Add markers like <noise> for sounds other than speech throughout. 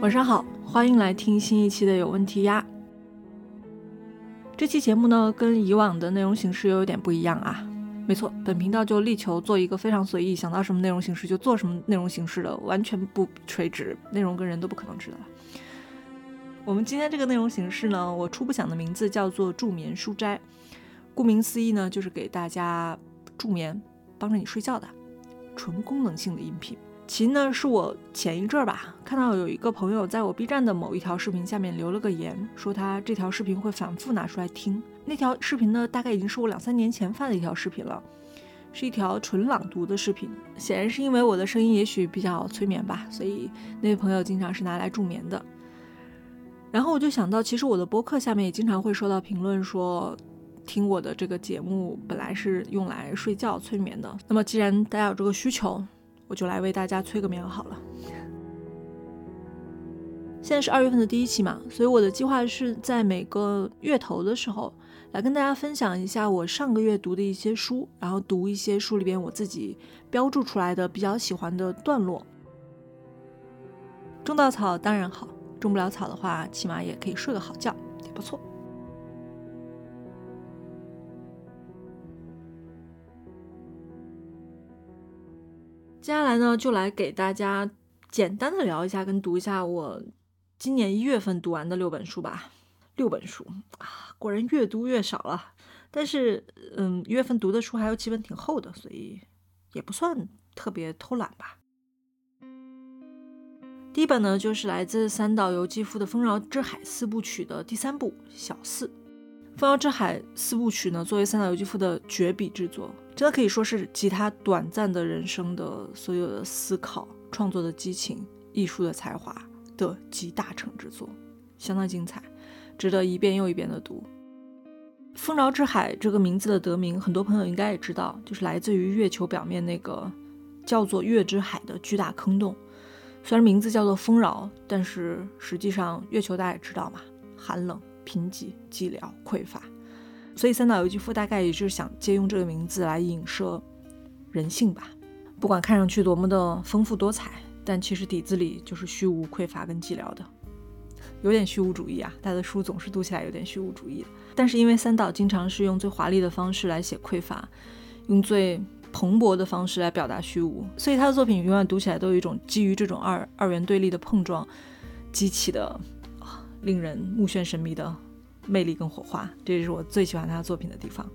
晚上好，欢迎来听新一期的有问题呀。这期节目呢，跟以往的内容形式又有点不一样啊。没错，本频道就力求做一个非常随意，想到什么内容形式就做什么内容形式的，完全不垂直，内容跟人都不可能知道。我们今天这个内容形式呢，我初步想的名字叫做助眠书斋。顾名思义呢，就是给大家助眠，帮着你睡觉的纯功能性的音频。其呢是我前一阵儿吧，看到有一个朋友在我 B 站的某一条视频下面留了个言，说他这条视频会反复拿出来听。那条视频呢，大概已经是我两三年前发的一条视频了，是一条纯朗读的视频。显然是因为我的声音也许比较催眠吧，所以那位朋友经常是拿来助眠的。然后我就想到，其实我的播客下面也经常会收到评论说，听我的这个节目本来是用来睡觉催眠的。那么既然大家有这个需求，我就来为大家催个眠好了。现在是二月份的第一期嘛，所以我的计划是在每个月头的时候来跟大家分享一下我上个月读的一些书，然后读一些书里边我自己标注出来的比较喜欢的段落。种稻草当然好，种不了草的话，起码也可以睡个好觉，也不错。接下来呢，就来给大家简单的聊一下，跟读一下我今年一月份读完的六本书吧。六本书啊，果然越读越少了。但是，嗯，一月份读的书还有几本挺厚的，所以也不算特别偷懒吧。第一本呢，就是来自三岛由纪夫的《丰饶之海》四部曲的第三部《小四》。《丰饶之海》四部曲呢，作为三岛由纪夫的绝笔之作。真的可以说是集他短暂的人生的所有的思考、创作的激情、艺术的才华的集大成之作，相当精彩，值得一遍又一遍的读。丰饶之海这个名字的得名，很多朋友应该也知道，就是来自于月球表面那个叫做月之海的巨大坑洞。虽然名字叫做丰饶，但是实际上月球大家也知道嘛，寒冷、贫瘠、寂寥、匮乏。所以三岛由纪夫大概也就是想借用这个名字来影射人性吧。不管看上去多么的丰富多彩，但其实底子里就是虚无、匮乏跟寂寥的，有点虚无主义啊。他的书总是读起来有点虚无主义。但是因为三岛经常是用最华丽的方式来写匮乏，用最蓬勃的方式来表达虚无，所以他的作品永远读起来都有一种基于这种二二元对立的碰撞激起的令人目眩神迷的。魅力跟火花，这也是我最喜欢他作品的地方。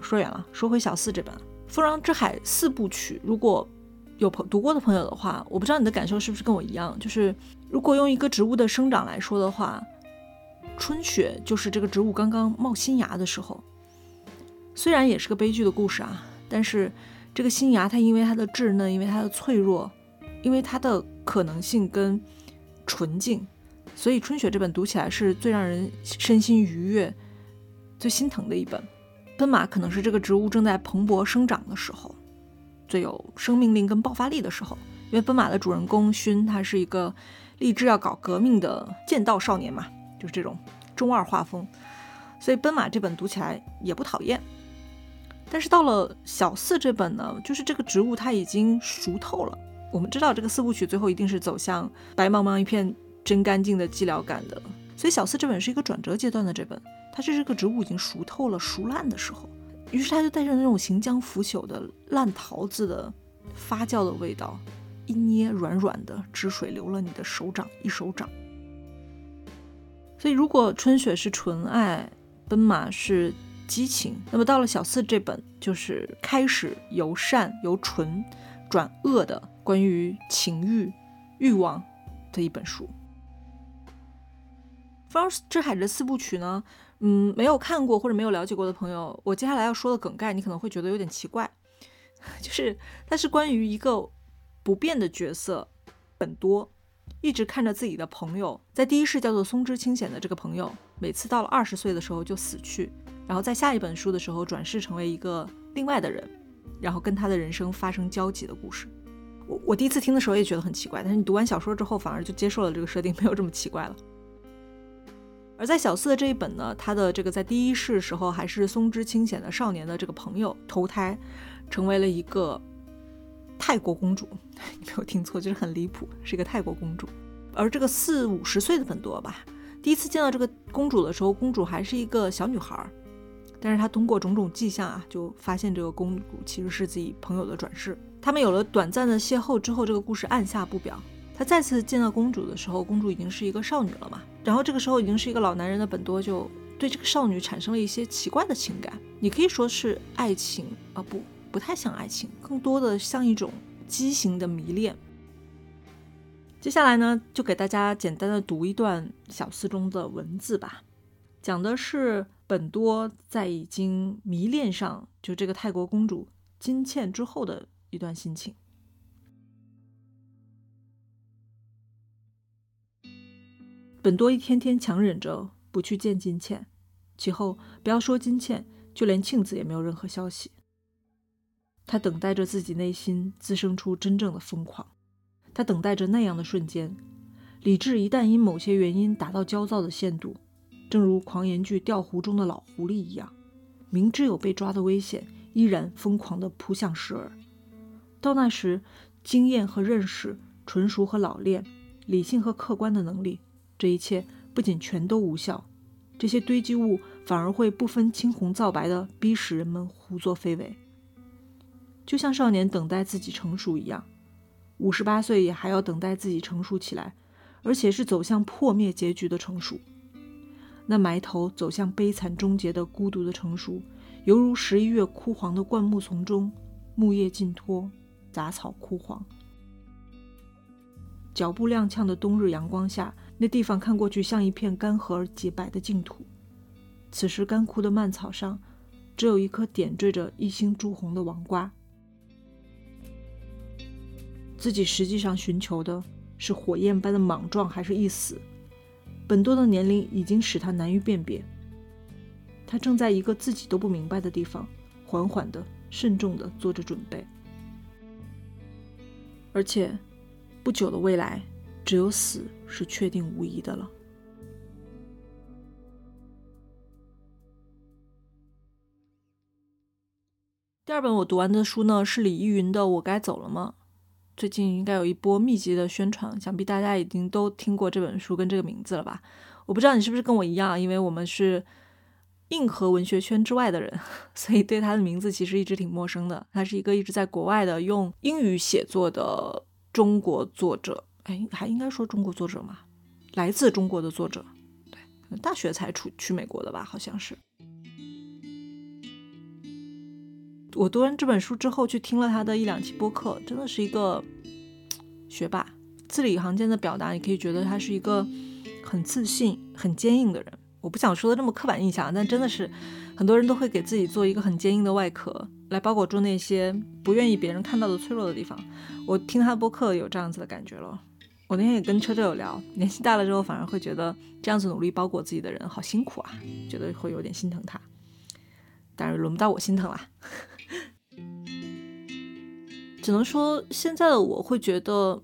说远了，说回小四这本《丰饶之海》四部曲，如果有朋读过的朋友的话，我不知道你的感受是不是跟我一样，就是如果用一个植物的生长来说的话，春雪就是这个植物刚刚冒新芽的时候。虽然也是个悲剧的故事啊，但是这个新芽它因为它的稚嫩，因为它的脆弱，因为它的可能性跟纯净。所以《春雪》这本读起来是最让人身心愉悦、最心疼的一本。奔马可能是这个植物正在蓬勃生长的时候，最有生命力跟爆发力的时候。因为奔马的主人公勋，他是一个立志要搞革命的剑道少年嘛，就是这种中二画风。所以奔马这本读起来也不讨厌。但是到了小四这本呢，就是这个植物它已经熟透了。我们知道这个四部曲最后一定是走向白茫茫一片。真干净的寂寥感的，所以小四这本是一个转折阶段的这本，它是这个植物已经熟透了、熟烂的时候，于是它就带着那种行将腐朽的烂桃子的发酵的味道，一捏软软的，汁水流了你的手掌一手掌。所以如果春雪是纯爱，奔马是激情，那么到了小四这本就是开始由善由纯转恶的关于情欲欲望的一本书。《Frost 之海》这四部曲呢，嗯，没有看过或者没有了解过的朋友，我接下来要说的梗概，你可能会觉得有点奇怪，<laughs> 就是它是关于一个不变的角色本多，一直看着自己的朋友，在第一世叫做松之清显的这个朋友，每次到了二十岁的时候就死去，然后在下一本书的时候转世成为一个另外的人，然后跟他的人生发生交集的故事。我第一次听的时候也觉得很奇怪，但是你读完小说之后，反而就接受了这个设定，没有这么奇怪了。而在小四的这一本呢，他的这个在第一世时候还是松枝清显的少年的这个朋友投胎，成为了一个泰国公主，<laughs> 你没有听错，就是很离谱，是一个泰国公主。而这个四五十岁的本多吧，第一次见到这个公主的时候，公主还是一个小女孩。但是她通过种种迹象啊，就发现这个公主其实是自己朋友的转世。他们有了短暂的邂逅之后，这个故事按下不表。他再次见到公主的时候，公主已经是一个少女了嘛。然后这个时候已经是一个老男人的本多，就对这个少女产生了一些奇怪的情感。你可以说是爱情啊，不，不太像爱情，更多的像一种畸形的迷恋。接下来呢，就给大家简单的读一段小四中的文字吧，讲的是。本多在已经迷恋上就这个泰国公主金茜之后的一段心情。本多一天天强忍着不去见金茜，其后不要说金茜，就连庆子也没有任何消息。他等待着自己内心滋生出真正的疯狂，他等待着那样的瞬间，理智一旦因某些原因达到焦躁的限度。正如狂言剧《吊湖》中的老狐狸一样，明知有被抓的危险，依然疯狂地扑向时儿。到那时，经验和认识、纯熟和老练、理性和客观的能力，这一切不仅全都无效，这些堆积物反而会不分青红皂白地逼使人们胡作非为。就像少年等待自己成熟一样，五十八岁也还要等待自己成熟起来，而且是走向破灭结局的成熟。那埋头走向悲惨终结的孤独的成熟，犹如十一月枯黄的灌木丛中，木叶尽脱，杂草枯黄。脚步踉跄的冬日阳光下，那地方看过去像一片干涸而洁白的净土。此时干枯的蔓草上，只有一颗点缀着一星朱红的王瓜。自己实际上寻求的是火焰般的莽撞，还是一死？本多的年龄已经使他难于辨别，他正在一个自己都不明白的地方，缓缓的、慎重的做着准备，而且不久的未来，只有死是确定无疑的了。第二本我读完的书呢，是李依云的《我该走了吗》。最近应该有一波密集的宣传，想必大家已经都听过这本书跟这个名字了吧？我不知道你是不是跟我一样，因为我们是硬核文学圈之外的人，<laughs> 所以对他的名字其实一直挺陌生的。他是一个一直在国外的用英语写作的中国作者，哎，还应该说中国作者吗？来自中国的作者，对，大学才出去美国的吧？好像是。我读完这本书之后，去听了他的一两期播客，真的是一个学霸，字里行间的表达，你可以觉得他是一个很自信、很坚硬的人。我不想说的这么刻板印象，但真的是很多人都会给自己做一个很坚硬的外壳，来包裹住那些不愿意别人看到的脆弱的地方。我听他的播客有这样子的感觉了。我那天也跟车车有聊，年纪大了之后，反而会觉得这样子努力包裹自己的人好辛苦啊，觉得会有点心疼他。当然轮不到我心疼啦。只能说，现在的我会觉得，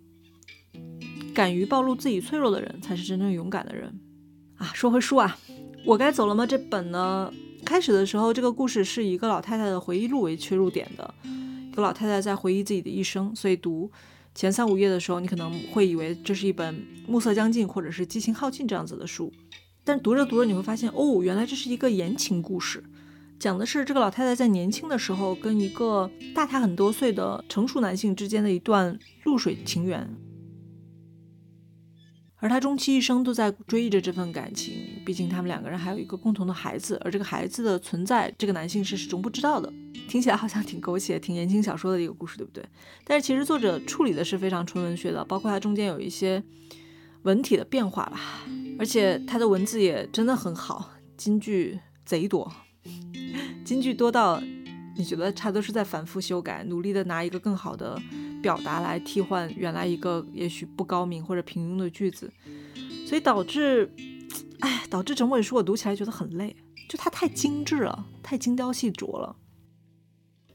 敢于暴露自己脆弱的人才是真正勇敢的人啊！说回书啊，我该走了吗？这本呢，开始的时候，这个故事是以一个老太太的回忆录为切入点的，一个老太太在回忆自己的一生，所以读前三五页的时候，你可能会以为这是一本暮色将近或者是激情耗尽这样子的书，但读着读着你会发现，哦，原来这是一个言情故事。讲的是这个老太太在年轻的时候跟一个大她很多岁的成熟男性之间的一段露水情缘，而他终其一生都在追忆着这份感情。毕竟他们两个人还有一个共同的孩子，而这个孩子的存在，这个男性是始终不知道的。听起来好像挺狗血、挺言情小说的一个故事，对不对？但是其实作者处理的是非常纯文学的，包括它中间有一些文体的变化吧，而且它的文字也真的很好，金句贼多。金句多到你觉得他都是在反复修改，努力的拿一个更好的表达来替换原来一个也许不高明或者平庸的句子，所以导致，哎，导致整本书我读起来觉得很累，就它太精致了，太精雕细琢了。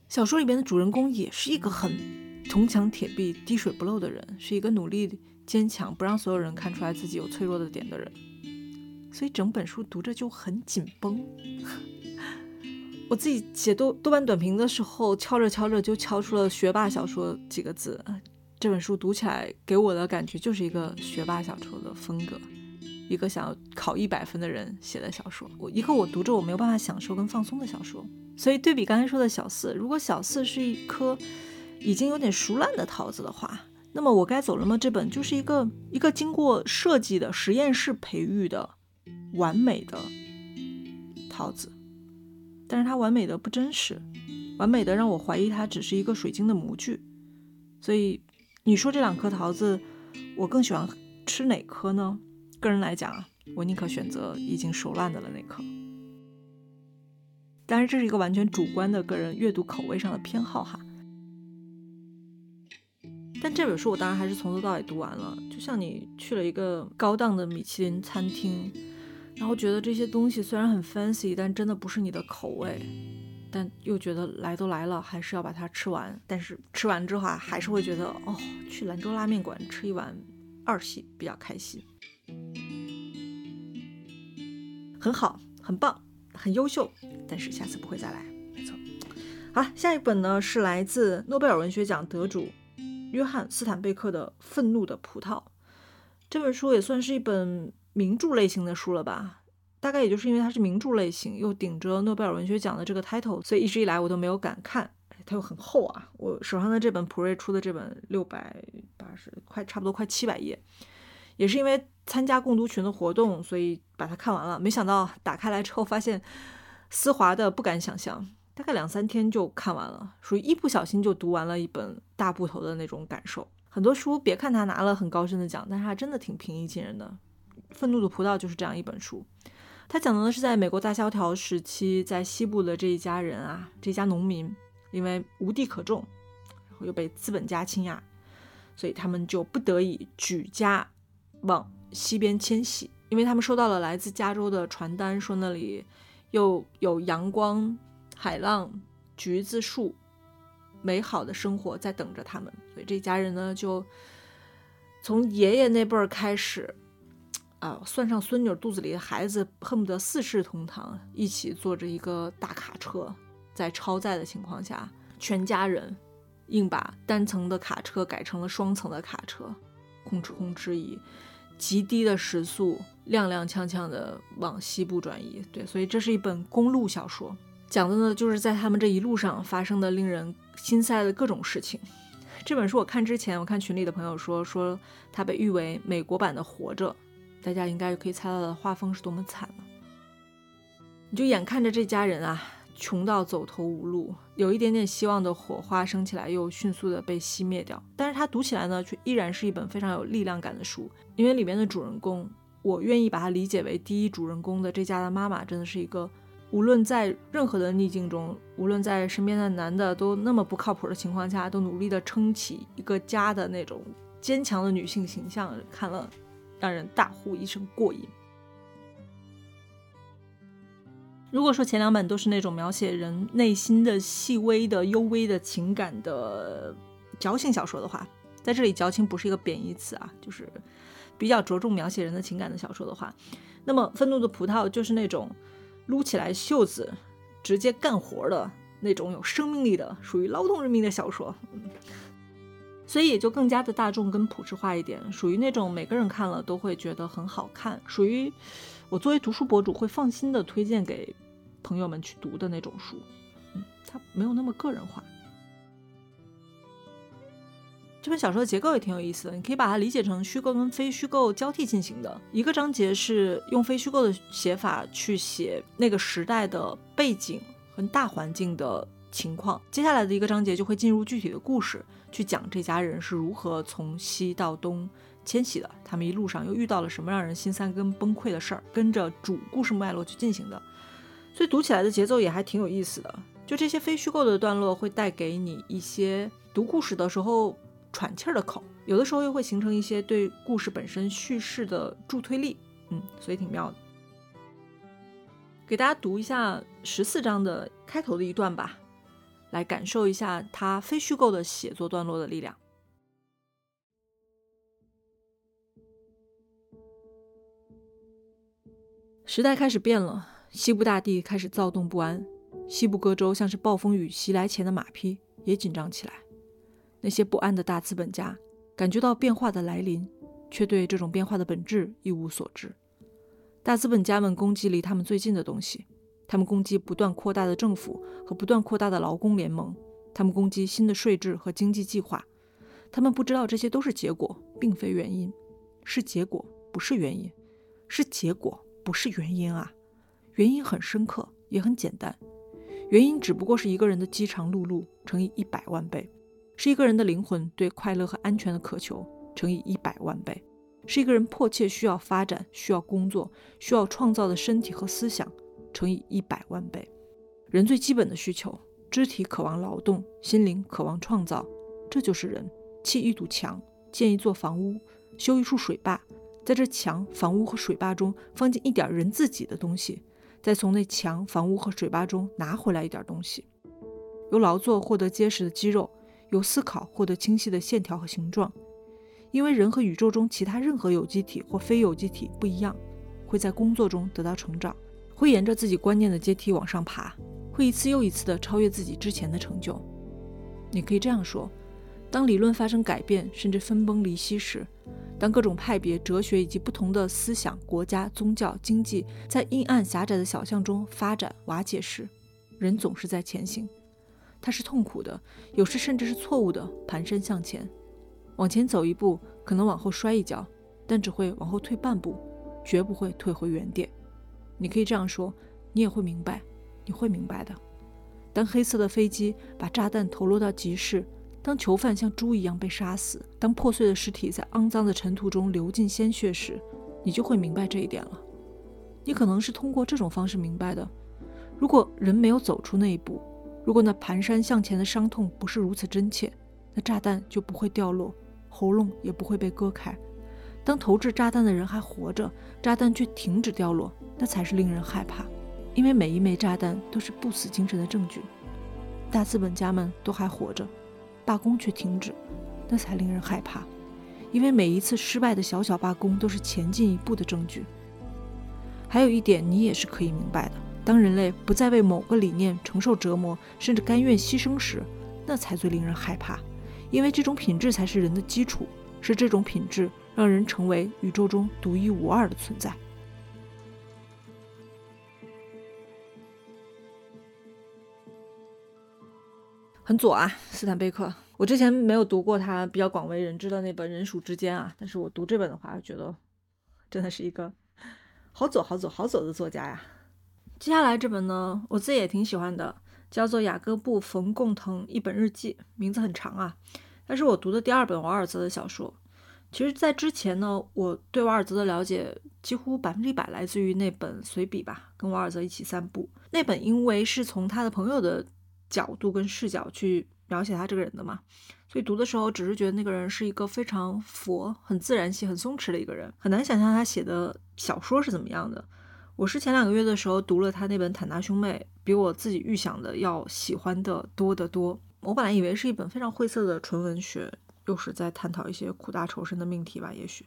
小说里边的主人公也是一个很铜墙铁壁、滴水不漏的人，是一个努力坚强、不让所有人看出来自己有脆弱的点的人，所以整本书读着就很紧绷。我自己写豆豆瓣短评的时候，敲着敲着就敲出了“学霸小说”几个字。这本书读起来给我的感觉就是一个学霸小说的风格，一个想要考一百分的人写的小说。我一个我读着我没有办法享受跟放松的小说。所以对比刚才说的小四，如果小四是一颗已经有点熟烂的桃子的话，那么我该走了吗？这本就是一个一个经过设计的实验室培育的完美的桃子。但是它完美的不真实，完美的让我怀疑它只是一个水晶的模具。所以你说这两颗桃子，我更喜欢吃哪颗呢？个人来讲，我宁可选择已经熟烂的了那颗。当然，这是一个完全主观的个人阅读口味上的偏好哈。但这本书我当然还是从头到尾读完了，就像你去了一个高档的米其林餐厅。然后觉得这些东西虽然很 fancy，但真的不是你的口味，但又觉得来都来了，还是要把它吃完。但是吃完之后啊，还是会觉得哦，去兰州拉面馆吃一碗二喜比较开心。很好，很棒，很优秀，但是下次不会再来。没错。好，下一本呢是来自诺贝尔文学奖得主约翰斯坦贝克的《愤怒的葡萄》。这本书也算是一本。名著类型的书了吧？大概也就是因为它是名著类型，又顶着诺贝尔文学奖的这个 title，所以一直以来我都没有敢看。它又很厚啊，我手上的这本普瑞出的这本六百八十，快差不多快七百页，也是因为参加共读群的活动，所以把它看完了。没想到打开来之后发现丝滑的不敢想象，大概两三天就看完了，属于一不小心就读完了一本大部头的那种感受。很多书别看它拿了很高深的奖，但是它真的挺平易近人的。愤怒的葡萄就是这样一本书，它讲的呢是在美国大萧条时期，在西部的这一家人啊，这家农民因为无地可种，然后又被资本家倾轧，所以他们就不得已举家往西边迁徙，因为他们收到了来自加州的传单，说那里又有阳光、海浪、橘子树，美好的生活在等着他们，所以这家人呢，就从爷爷那辈儿开始。啊，算上孙女肚子里的孩子，恨不得四世同堂，一起坐着一个大卡车，在超载的情况下，全家人硬把单层的卡车改成了双层的卡车，控制控制以极低的时速，踉踉跄跄的往西部转移。对，所以这是一本公路小说，讲的呢就是在他们这一路上发生的令人心塞的各种事情。这本书我看之前，我看群里的朋友说，说它被誉为美国版的《活着》。大家应该就可以猜到的画风是多么惨了。你就眼看着这家人啊，穷到走投无路，有一点点希望的火花升起来，又迅速的被熄灭掉。但是它读起来呢，却依然是一本非常有力量感的书，因为里面的主人公，我愿意把它理解为第一主人公的这家的妈妈，真的是一个无论在任何的逆境中，无论在身边的男的都那么不靠谱的情况下，都努力的撑起一个家的那种坚强的女性形象。看了。让人大呼一声过瘾。如果说前两本都是那种描写人内心的细微的、幽微的情感的矫情小说的话，在这里“矫情”不是一个贬义词啊，就是比较着重描写人的情感的小说的话，那么《愤怒的葡萄》就是那种撸起来袖子直接干活的那种有生命力的、属于劳动人民的小说。所以也就更加的大众跟普世化一点，属于那种每个人看了都会觉得很好看，属于我作为读书博主会放心的推荐给朋友们去读的那种书。嗯，它没有那么个人化。这本小说的结构也挺有意思的，你可以把它理解成虚构跟非虚构交替进行的。一个章节是用非虚构的写法去写那个时代的背景和大环境的。情况，接下来的一个章节就会进入具体的故事，去讲这家人是如何从西到东迁徙的，他们一路上又遇到了什么让人心塞跟崩溃的事儿，跟着主故事脉络去进行的，所以读起来的节奏也还挺有意思的。就这些非虚构的段落，会带给你一些读故事的时候喘气儿的口，有的时候又会形成一些对故事本身叙事的助推力，嗯，所以挺妙的。给大家读一下十四章的开头的一段吧。来感受一下他非虚构的写作段落的力量。时代开始变了，西部大地开始躁动不安，西部各州像是暴风雨袭来前的马匹也紧张起来。那些不安的大资本家感觉到变化的来临，却对这种变化的本质一无所知。大资本家们攻击离他们最近的东西，他们攻击不断扩大的政府和不断扩大的劳工联盟，他们攻击新的税制和经济计划。他们不知道这些都是结果，并非原因，是结果，不是原因，是结果，不是原因啊！原因很深刻，也很简单，原因只不过是一个人的饥肠辘辘乘以一百万倍，是一个人的灵魂对快乐和安全的渴求乘以一百万倍，是一个人迫切需要发展、需要工作、需要创造的身体和思想乘以一百万倍。人最基本的需求，肢体渴望劳动，心灵渴望创造，这就是人。砌一堵墙，建一座房屋，修一处水坝，在这墙、房屋和水坝中放进一点人自己的东西，再从那墙、房屋和水坝中拿回来一点东西。由劳作获得结实的肌肉，由思考获得清晰的线条和形状。因为人和宇宙中其他任何有机体或非有机体不一样，会在工作中得到成长，会沿着自己观念的阶梯往上爬，会一次又一次地超越自己之前的成就。你可以这样说。当理论发生改变，甚至分崩离析时，当各种派别、哲学以及不同的思想、国家、宗教、经济在阴暗狭窄的小巷中发展瓦解时，人总是在前行。他是痛苦的，有时甚至是错误的，蹒跚向前。往前走一步，可能往后摔一跤，但只会往后退半步，绝不会退回原点。你可以这样说，你也会明白，你会明白的。当黑色的飞机把炸弹投落到集市。当囚犯像猪一样被杀死，当破碎的尸体在肮脏的尘土中流进鲜血时，你就会明白这一点了。你可能是通过这种方式明白的。如果人没有走出那一步，如果那蹒跚向前的伤痛不是如此真切，那炸弹就不会掉落，喉咙也不会被割开。当投掷炸弹的人还活着，炸弹却停止掉落，那才是令人害怕，因为每一枚炸弹都是不死精神的证据。大资本家们都还活着。罢工却停止，那才令人害怕，因为每一次失败的小小罢工都是前进一步的证据。还有一点，你也是可以明白的：当人类不再为某个理念承受折磨，甚至甘愿牺牲时，那才最令人害怕，因为这种品质才是人的基础，是这种品质让人成为宇宙中独一无二的存在。很左啊，斯坦贝克。我之前没有读过他比较广为人知的那本《人鼠之间》啊，但是我读这本的话，觉得真的是一个好左、好左、好左的作家呀。接下来这本呢，我自己也挺喜欢的，叫做雅各布·冯·贡腾一本日记，名字很长啊。但是我读的第二本瓦尔泽的小说。其实，在之前呢，我对瓦尔泽的了解几乎百分之一百来自于那本随笔吧，跟瓦尔泽一起散步。那本因为是从他的朋友的。角度跟视角去描写他这个人的嘛，所以读的时候只是觉得那个人是一个非常佛、很自然系、很松弛的一个人，很难想象他写的小说是怎么样的。我是前两个月的时候读了他那本《坦纳兄妹》，比我自己预想的要喜欢的多得多。我本来以为是一本非常晦涩的纯文学，又是在探讨一些苦大仇深的命题吧，也许。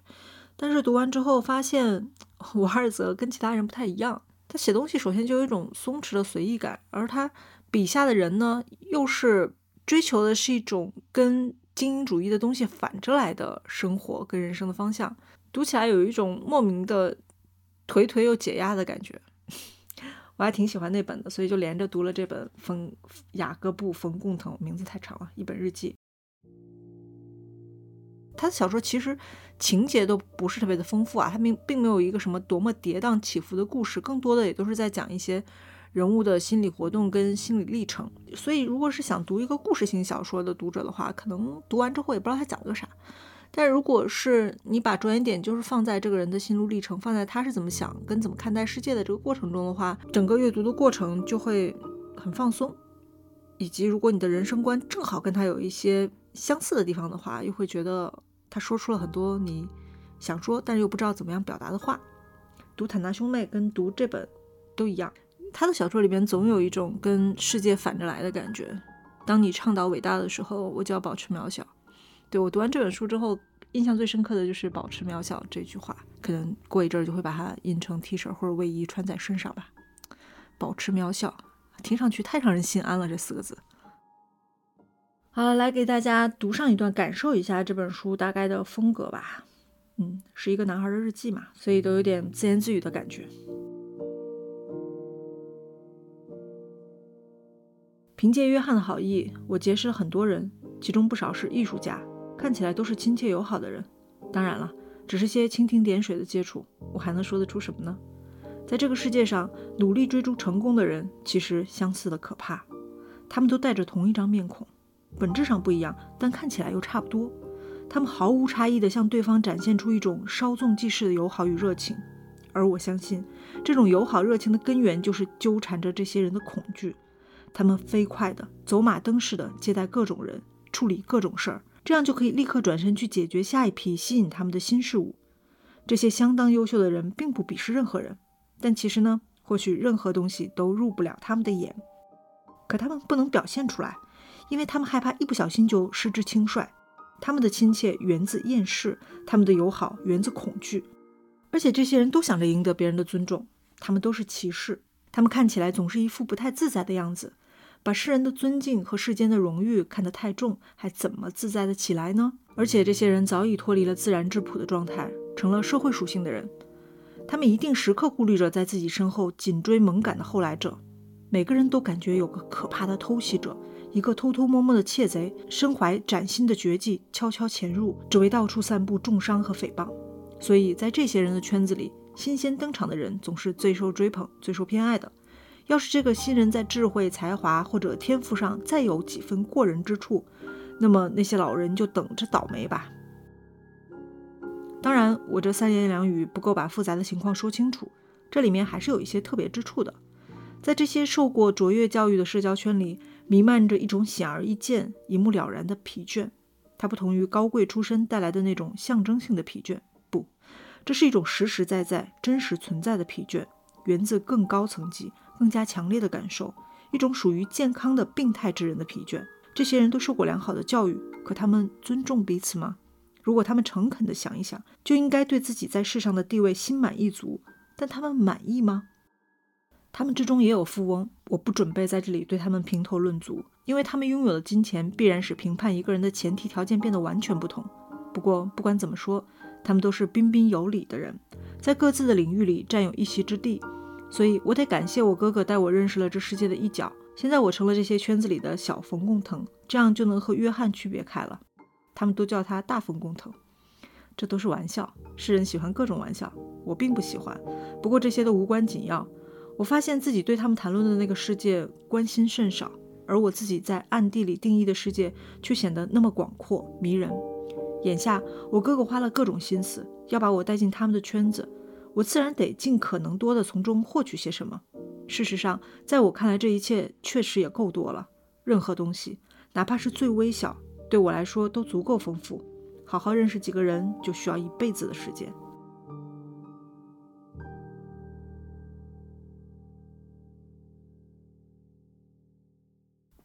但是读完之后发现，瓦尔泽跟其他人不太一样，他写东西首先就有一种松弛的随意感，而他。笔下的人呢，又是追求的是一种跟精英主义的东西反着来的生活跟人生的方向，读起来有一种莫名的颓颓又解压的感觉。<laughs> 我还挺喜欢那本的，所以就连着读了这本冯雅各布冯贡腾，名字太长了，一本日记。他的小说其实情节都不是特别的丰富啊，他并并没有一个什么多么跌宕起伏的故事，更多的也都是在讲一些。人物的心理活动跟心理历程，所以如果是想读一个故事型小说的读者的话，可能读完之后也不知道他讲了个啥。但如果是你把着眼点就是放在这个人的心路历程，放在他是怎么想跟怎么看待世界的这个过程中的话，整个阅读的过程就会很放松。以及如果你的人生观正好跟他有一些相似的地方的话，又会觉得他说出了很多你想说但是又不知道怎么样表达的话。读坦纳兄妹跟读这本都一样。他的小说里边总有一种跟世界反着来的感觉。当你倡导伟大的时候，我就要保持渺小。对我读完这本书之后，印象最深刻的就是“保持渺小”这句话。可能过一阵儿就会把它印成 T 恤或者卫衣穿在身上吧。保持渺小，听上去太让人心安了，这四个字。好了，来给大家读上一段，感受一下这本书大概的风格吧。嗯，是一个男孩的日记嘛，所以都有点自言自语的感觉。凭借约翰的好意，我结识了很多人，其中不少是艺术家，看起来都是亲切友好的人。当然了，只是些蜻蜓点水的接触，我还能说得出什么呢？在这个世界上，努力追逐成功的人其实相似的可怕。他们都带着同一张面孔，本质上不一样，但看起来又差不多。他们毫无差异地向对方展现出一种稍纵即逝的友好与热情，而我相信，这种友好热情的根源就是纠缠着这些人的恐惧。他们飞快地走马灯似的接待各种人，处理各种事儿，这样就可以立刻转身去解决下一批吸引他们的新事物。这些相当优秀的人并不鄙视任何人，但其实呢，或许任何东西都入不了他们的眼。可他们不能表现出来，因为他们害怕一不小心就失之轻率。他们的亲切源自厌世，他们的友好源自恐惧，而且这些人都想着赢得别人的尊重。他们都是骑士，他们看起来总是一副不太自在的样子。把世人的尊敬和世间的荣誉看得太重，还怎么自在的起来呢？而且这些人早已脱离了自然质朴的状态，成了社会属性的人。他们一定时刻顾虑着在自己身后紧追猛赶的后来者。每个人都感觉有个可怕的偷袭者，一个偷偷摸摸的窃贼，身怀崭新的绝技，悄悄潜入，只为到处散布重伤和诽谤。所以在这些人的圈子里，新鲜登场的人总是最受追捧、最受偏爱的。要是这个新人在智慧、才华或者天赋上再有几分过人之处，那么那些老人就等着倒霉吧。当然，我这三言两语不够把复杂的情况说清楚，这里面还是有一些特别之处的。在这些受过卓越教育的社交圈里，弥漫着一种显而易见、一目了然的疲倦。它不同于高贵出身带来的那种象征性的疲倦，不，这是一种实实在在、真实存在的疲倦，源自更高层级。更加强烈的感受，一种属于健康的病态之人的疲倦。这些人都受过良好的教育，可他们尊重彼此吗？如果他们诚恳地想一想，就应该对自己在世上的地位心满意足。但他们满意吗？他们之中也有富翁，我不准备在这里对他们评头论足，因为他们拥有的金钱必然使评判一个人的前提条件变得完全不同。不过不管怎么说，他们都是彬彬有礼的人，在各自的领域里占有一席之地。所以我得感谢我哥哥带我认识了这世界的一角。现在我成了这些圈子里的小冯贡腾，这样就能和约翰区别开了。他们都叫他大冯贡腾，这都是玩笑。世人喜欢各种玩笑，我并不喜欢。不过这些都无关紧要。我发现自己对他们谈论的那个世界关心甚少，而我自己在暗地里定义的世界却显得那么广阔迷人。眼下我哥哥花了各种心思要把我带进他们的圈子。我自然得尽可能多的从中获取些什么。事实上，在我看来，这一切确实也够多了。任何东西，哪怕是最微小，对我来说都足够丰富。好好认识几个人，就需要一辈子的时间。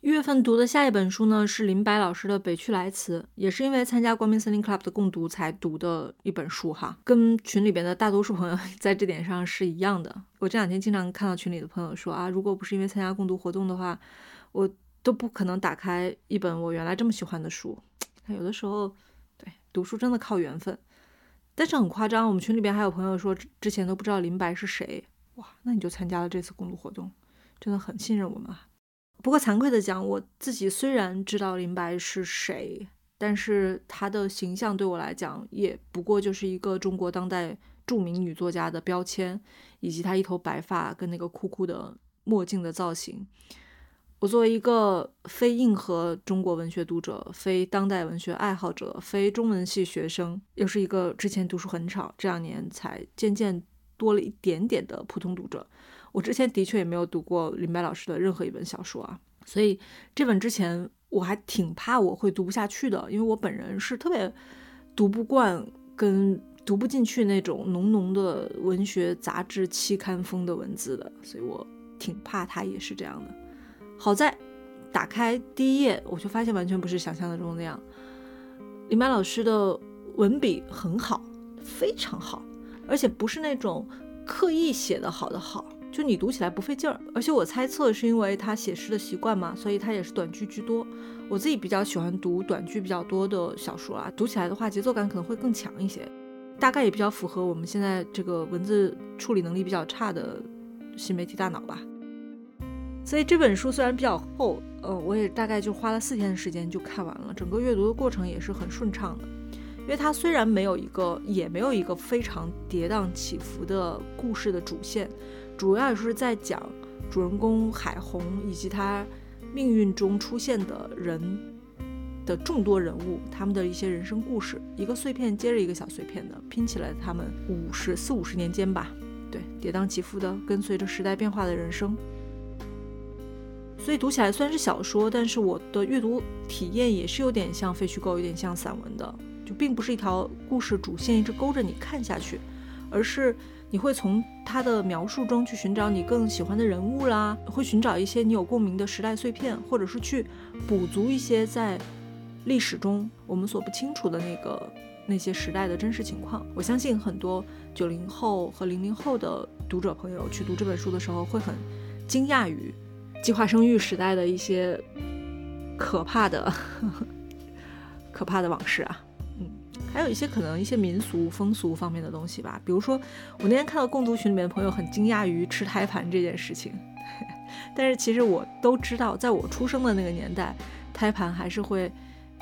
一月份读的下一本书呢，是林白老师的《北区来辞》，也是因为参加光明森林 Club 的共读才读的一本书哈，跟群里边的大多数朋友 <laughs> 在这点上是一样的。我这两天经常看到群里的朋友说啊，如果不是因为参加共读活动的话，我都不可能打开一本我原来这么喜欢的书。有的时候，对读书真的靠缘分，但是很夸张。我们群里边还有朋友说之前都不知道林白是谁，哇，那你就参加了这次共读活动，真的很信任我们啊。不过惭愧的讲，我自己虽然知道林白是谁，但是她的形象对我来讲，也不过就是一个中国当代著名女作家的标签，以及她一头白发跟那个酷酷的墨镜的造型。我作为一个非硬核中国文学读者、非当代文学爱好者、非中文系学生，又是一个之前读书很少，这两年才渐渐多了一点点的普通读者。我之前的确也没有读过林白老师的任何一本小说啊，所以这本之前我还挺怕我会读不下去的，因为我本人是特别读不惯跟读不进去那种浓浓的文学杂志期刊风的文字的，所以我挺怕它也是这样的。好在打开第一页，我就发现完全不是想象中那样。林白老师的文笔很好，非常好，而且不是那种刻意写的好的好。就你读起来不费劲儿。而且我猜测是因为他写诗的习惯嘛，所以他也是短句居多。我自己比较喜欢读短句比较多的小说啊，读起来的话节奏感可能会更强一些，大概也比较符合我们现在这个文字处理能力比较差的新媒体大脑吧。所以这本书虽然比较厚，呃，我也大概就花了四天的时间就看完了，整个阅读的过程也是很顺畅的。因为它虽然没有一个，也没有一个非常跌宕起伏的故事的主线，主要也是在讲主人公海红以及他命运中出现的人的众多人物，他们的一些人生故事，一个碎片接着一个小碎片的拼起来，他们五十四五十年间吧，对，跌宕起伏的跟随着时代变化的人生。所以读起来虽然是小说，但是我的阅读体验也是有点像废墟构，有点像散文的，就并不是一条故事主线一直勾着你看下去，而是你会从他的描述中去寻找你更喜欢的人物啦，会寻找一些你有共鸣的时代碎片，或者是去补足一些在历史中我们所不清楚的那个那些时代的真实情况。我相信很多九零后和零零后的读者朋友去读这本书的时候，会很惊讶于。计划生育时代的一些可怕的、<laughs> 可怕的往事啊，还有一些可能一些民俗风俗方面的东西吧。比如说，我那天看到共读群里面的朋友很惊讶于吃胎盘这件事情，<laughs> 但是其实我都知道，在我出生的那个年代，胎盘还是会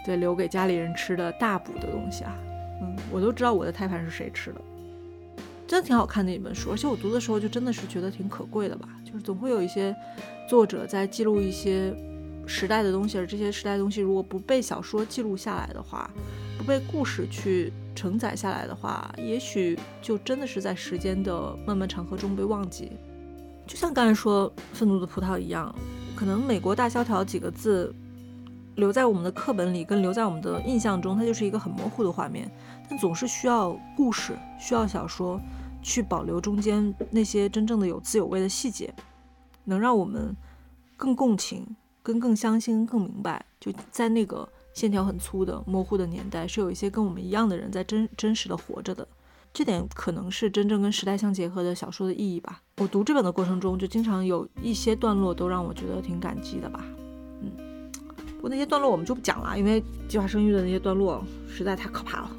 对留给家里人吃的大补的东西啊。嗯，我都知道我的胎盘是谁吃的。真的挺好看的一本书，而且我读的时候就真的是觉得挺可贵的吧。就是总会有一些作者在记录一些时代的东西，而这些时代的东西如果不被小说记录下来的话，不被故事去承载下来的话，也许就真的是在时间的漫漫长河中被忘记。就像刚才说《愤怒的葡萄》一样，可能“美国大萧条”几个字留在我们的课本里，跟留在我们的印象中，它就是一个很模糊的画面，但总是需要故事，需要小说。去保留中间那些真正的有滋有味的细节，能让我们更共情、跟更相信、更明白。就在那个线条很粗的模糊的年代，是有一些跟我们一样的人在真真实的活着的。这点可能是真正跟时代相结合的小说的意义吧。我读这本的过程中，就经常有一些段落都让我觉得挺感激的吧。嗯，不过那些段落我们就不讲了，因为计划生育的那些段落实在太可怕了，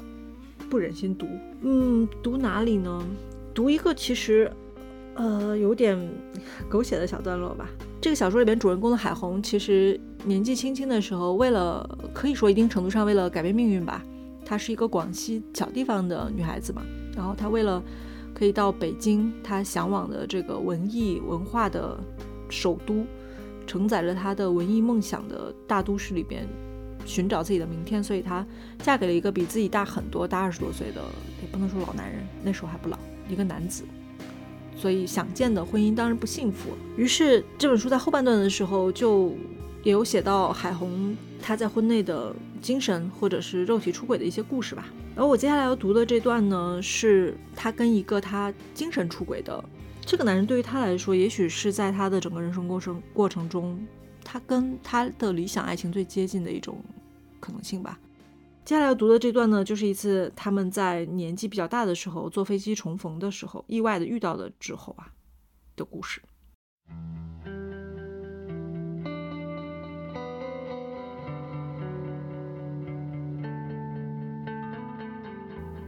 不忍心读。嗯，读哪里呢？读一个其实，呃，有点狗血的小段落吧。这个小说里边主人公的海红，其实年纪轻轻的时候，为了可以说一定程度上为了改变命运吧，她是一个广西小地方的女孩子嘛。然后她为了可以到北京，她向往的这个文艺文化的首都，承载着她的文艺梦想的大都市里边寻找自己的明天，所以她嫁给了一个比自己大很多，大二十多岁的，也不能说老男人，那时候还不老。一个男子，所以想见的婚姻当然不幸福。于是这本书在后半段的时候就也有写到海红她在婚内的精神或者是肉体出轨的一些故事吧。然后我接下来要读的这段呢，是她跟一个她精神出轨的这个男人，对于她来说，也许是在她的整个人生过程过程中，他跟他的理想爱情最接近的一种可能性吧。接下来要读的这段呢，就是一次他们在年纪比较大的时候坐飞机重逢的时候，意外的遇到的之后啊的故事。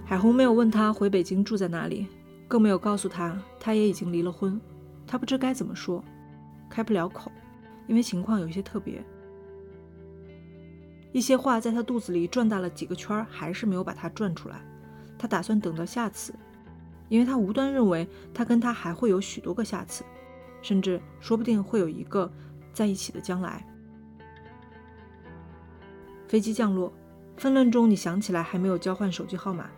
海红没有问他回北京住在哪里，更没有告诉他他也已经离了婚。他不知该怎么说，开不了口，因为情况有些特别。一些话在他肚子里转大了几个圈，还是没有把它转出来。他打算等到下次，因为他无端认为他跟他还会有许多个下次，甚至说不定会有一个在一起的将来。飞机降落，纷乱中你想起来还没有交换手机号码，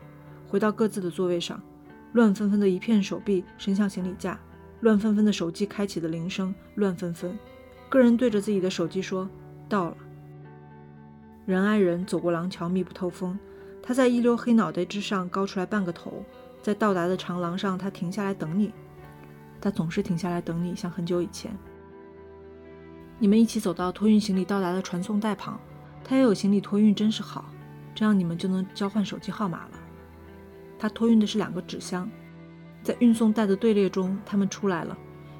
回到各自的座位上，乱纷纷的一片手臂伸向行李架，乱纷纷的手机开启的铃声乱纷纷。个人对着自己的手机说：“到了。”人挨人走过廊桥，密不透风。他在一溜黑脑袋之上高出来半个头，在到达的长廊上，他停下来等你。他总是停下来等你，像很久以前。你们一起走到托运行李到达的传送带旁，他也有行李托运，真是好，这样你们就能交换手机号码了。他托运的是两个纸箱，在运送带的队列中，他们出来了，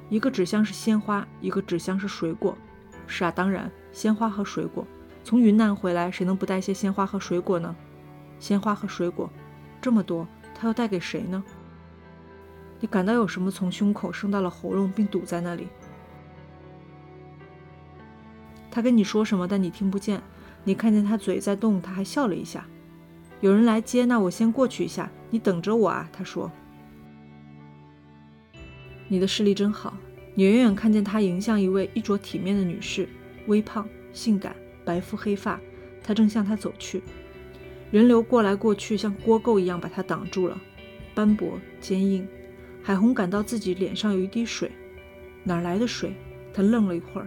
一个纸箱是鲜花，一个纸箱是水果。是啊，当然，鲜花和水果。从云南回来，谁能不带些鲜花和水果呢？鲜花和水果，这么多，他要带给谁呢？你感到有什么从胸口升到了喉咙，并堵在那里？他跟你说什么，但你听不见。你看见他嘴在动，他还笑了一下。有人来接，那我先过去一下。你等着我啊，他说。你的视力真好，你远远看见他迎向一位衣着体面的女士，微胖、性感、白肤黑发，他正向他走去。人流过来过去，像锅垢一样把他挡住了，斑驳、坚硬。海红感到自己脸上有一滴水，哪儿来的水？他愣了一会儿，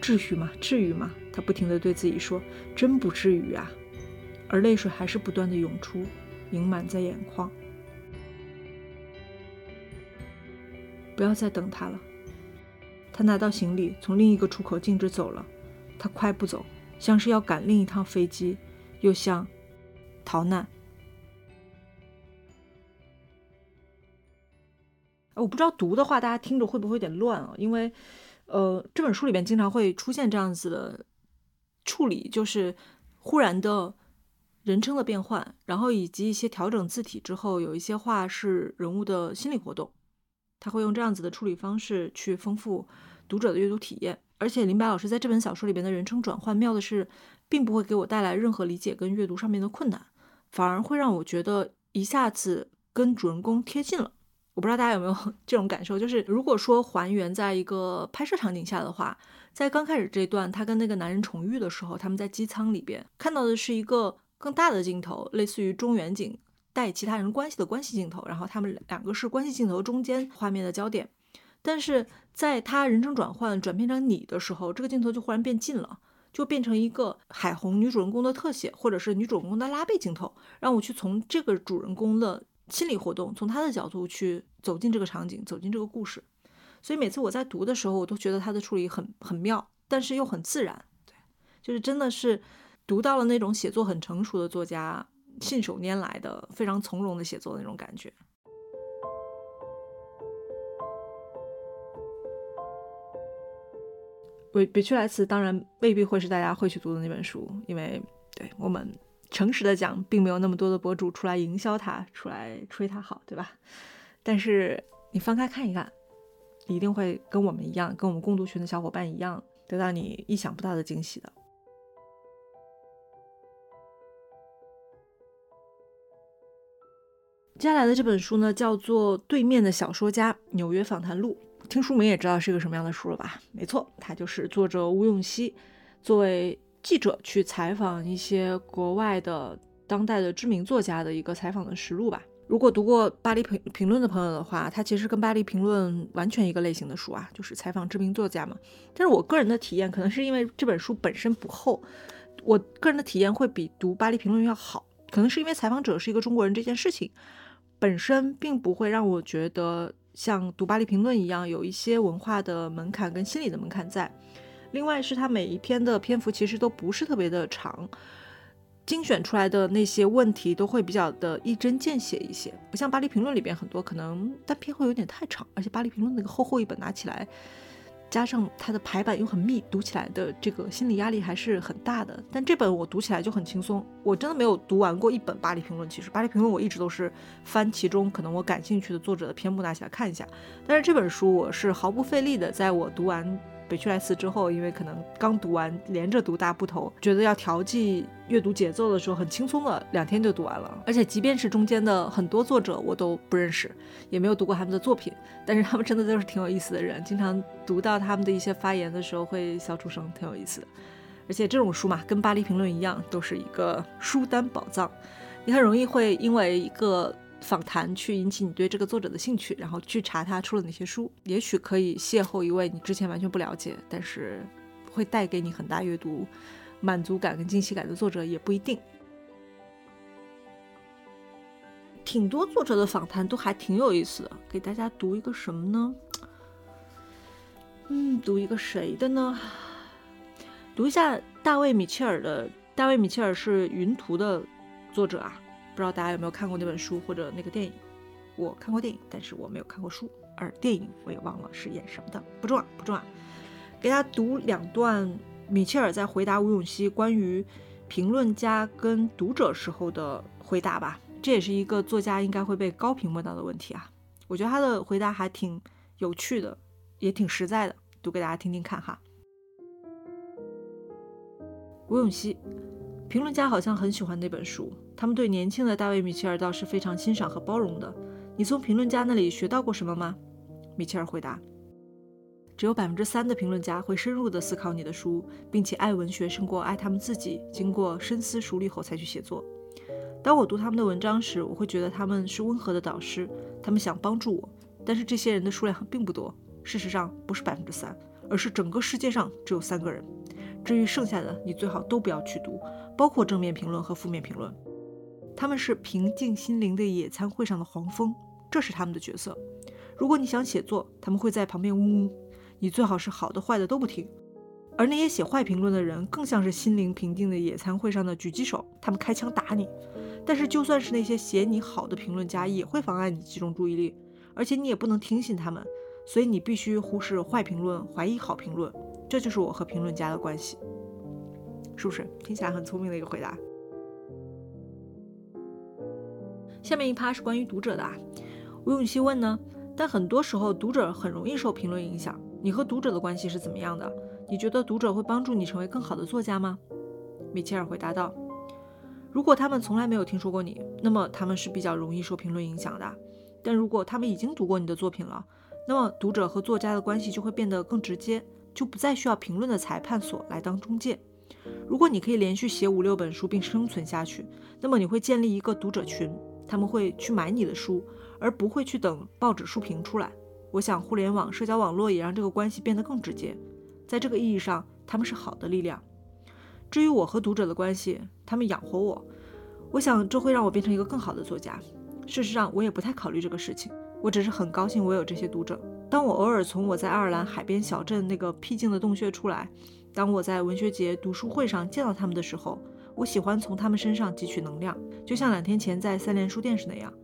至于吗？至于吗？他不停地对自己说：“真不至于啊。”而泪水还是不断地涌出，盈满在眼眶。不要再等他了。他拿到行李，从另一个出口径直走了。他快步走，像是要赶另一趟飞机，又像逃难。我不知道读的话，大家听着会不会有点乱啊？因为，呃，这本书里边经常会出现这样子的处理，就是忽然的人称的变换，然后以及一些调整字体之后，有一些话是人物的心理活动。他会用这样子的处理方式去丰富读者的阅读体验，而且林白老师在这本小说里边的人称转换妙的是，并不会给我带来任何理解跟阅读上面的困难，反而会让我觉得一下子跟主人公贴近了。我不知道大家有没有 <laughs> 这种感受，就是如果说还原在一个拍摄场景下的话，在刚开始这段他跟那个男人重遇的时候，他们在机舱里边看到的是一个更大的镜头，类似于中远景。带其他人关系的关系镜头，然后他们两个是关系镜头中间画面的焦点，但是在他人称转换转变成你的时候，这个镜头就忽然变近了，就变成一个海红女主人公的特写，或者是女主人公的拉背镜头，让我去从这个主人公的心理活动，从他的角度去走进这个场景，走进这个故事。所以每次我在读的时候，我都觉得他的处理很很妙，但是又很自然，对，就是真的是读到了那种写作很成熟的作家。信手拈来的，非常从容的写作的那种感觉。北北区来词当然未必会是大家会去读的那本书，因为对我们诚实的讲，并没有那么多的博主出来营销它，出来吹它好，对吧？但是你翻开看一看，一定会跟我们一样，跟我们共读群的小伙伴一样，得到你意想不到的惊喜的。接下来的这本书呢，叫做《对面的小说家：纽约访谈录》。听书名也知道是一个什么样的书了吧？没错，它就是作者吴永熙作为记者去采访一些国外的当代的知名作家的一个采访的实录吧。如果读过《巴黎评评论》的朋友的话，它其实跟《巴黎评论》完全一个类型的书啊，就是采访知名作家嘛。但是我个人的体验，可能是因为这本书本身不厚，我个人的体验会比读《巴黎评论》要好。可能是因为采访者是一个中国人这件事情。本身并不会让我觉得像读巴黎评论一样有一些文化的门槛跟心理的门槛在。另外是它每一篇的篇幅其实都不是特别的长，精选出来的那些问题都会比较的一针见血一些，不像巴黎评论里边很多可能单篇会有点太长，而且巴黎评论那个厚厚一本拿起来。加上它的排版又很密，读起来的这个心理压力还是很大的。但这本我读起来就很轻松，我真的没有读完过一本《巴黎评论》。其实《巴黎评论》我一直都是翻其中可能我感兴趣的作者的篇目拿起来看一下，但是这本书我是毫不费力的，在我读完。北区莱斯之后，因为可能刚读完，连着读大部头，觉得要调剂阅读节奏的时候，很轻松的两天就读完了。而且即便是中间的很多作者我都不认识，也没有读过他们的作品，但是他们真的都是挺有意思的人。经常读到他们的一些发言的时候，会笑出声，挺有意思的。而且这种书嘛，跟巴黎评论一样，都是一个书单宝藏，你很容易会因为一个。访谈去引起你对这个作者的兴趣，然后去查他出了哪些书，也许可以邂逅一位你之前完全不了解，但是会带给你很大阅读满足感跟惊喜感的作者也不一定。挺多作者的访谈都还挺有意思的，给大家读一个什么呢？嗯，读一个谁的呢？读一下大卫米切尔的。大卫米切尔是《云图》的作者啊。不知道大家有没有看过那本书或者那个电影？我看过电影，但是我没有看过书，而电影我也忘了是演什么的，不重要，不重要。给大家读两段米切尔在回答吴永熙关于评论家跟读者时候的回答吧，这也是一个作家应该会被高频问到的问题啊。我觉得他的回答还挺有趣的，也挺实在的，读给大家听听看哈。吴永熙，评论家好像很喜欢那本书，他们对年轻的大卫·米切尔倒是非常欣赏和包容的。你从评论家那里学到过什么吗？米切尔回答：只有百分之三的评论家会深入地思考你的书，并且爱文学胜过爱他们自己，经过深思熟虑后才去写作。当我读他们的文章时，我会觉得他们是温和的导师，他们想帮助我。但是这些人的数量并不多，事实上不是百分之三，而是整个世界上只有三个人。至于剩下的，你最好都不要去读，包括正面评论和负面评论。他们是平静心灵的野餐会上的黄蜂，这是他们的角色。如果你想写作，他们会在旁边嗡嗡。你最好是好的坏的都不听。而那些写坏评论的人，更像是心灵平静的野餐会上的狙击手，他们开枪打你。但是就算是那些写你好的评论家，也会妨碍你集中注意力，而且你也不能听信他们。所以你必须忽视坏评论，怀疑好评论。这就是我和评论家的关系，是不是听起来很聪明的一个回答？下面一趴是关于读者的啊。吴永熙问呢，但很多时候读者很容易受评论影响，你和读者的关系是怎么样的？你觉得读者会帮助你成为更好的作家吗？米切尔回答道：“如果他们从来没有听说过你，那么他们是比较容易受评论影响的；但如果他们已经读过你的作品了，那么读者和作家的关系就会变得更直接。”就不再需要评论的裁判所来当中介。如果你可以连续写五六本书并生存下去，那么你会建立一个读者群，他们会去买你的书，而不会去等报纸书评出来。我想，互联网社交网络也让这个关系变得更直接。在这个意义上，他们是好的力量。至于我和读者的关系，他们养活我，我想这会让我变成一个更好的作家。事实上，我也不太考虑这个事情，我只是很高兴我有这些读者。当我偶尔从我在爱尔兰海边小镇那个僻静的洞穴出来，当我在文学节读书会上见到他们的时候，我喜欢从他们身上汲取能量，就像两天前在三联书店时那样。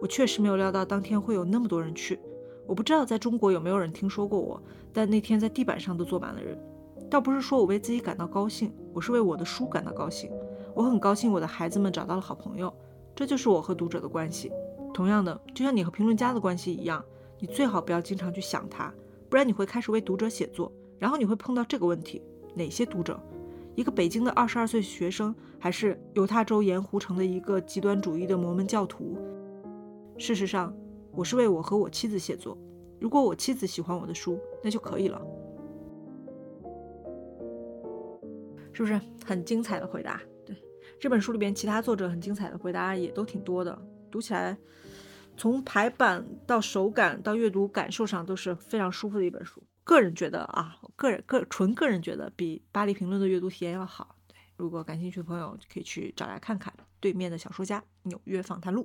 我确实没有料到当天会有那么多人去。我不知道在中国有没有人听说过我，但那天在地板上都坐满了人。倒不是说我为自己感到高兴，我是为我的书感到高兴。我很高兴我的孩子们找到了好朋友，这就是我和读者的关系。同样的，就像你和评论家的关系一样。你最好不要经常去想他，不然你会开始为读者写作，然后你会碰到这个问题：哪些读者？一个北京的二十二岁学生，还是犹他州盐湖城的一个极端主义的摩门教徒？事实上，我是为我和我妻子写作。如果我妻子喜欢我的书，那就可以了。是不是很精彩的回答？对，这本书里边其他作者很精彩的回答也都挺多的，读起来。从排版到手感到阅读感受上都是非常舒服的一本书。个人觉得啊，个人个纯个人觉得比巴黎评论的阅读体验要好。对，如果感兴趣的朋友可以去找来看看《对面的小说家：纽约访谈录》。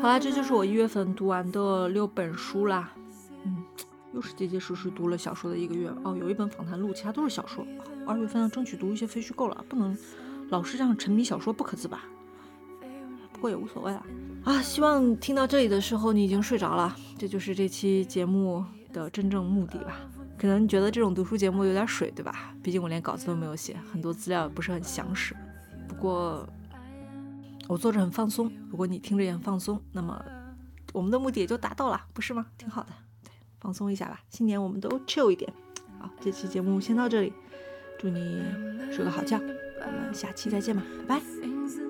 好啦，这就是我一月份读完的六本书啦。嗯，又是结结实实读了小说的一个月哦。有一本访谈录，其他都是小说。二月份要争取读一些非虚构了，不能老是这样沉迷小说不可自拔。不过也无所谓了啊。希望听到这里的时候你已经睡着了，这就是这期节目的真正目的吧。可能觉得这种读书节目有点水，对吧？毕竟我连稿子都没有写，很多资料也不是很详实。不过。我坐着很放松，如果你听着也很放松，那么我们的目的也就达到了，不是吗？挺好的，放松一下吧。新年我们都 chill 一点。好，这期节目先到这里，祝你睡个好觉，我们下期再见吧，拜拜。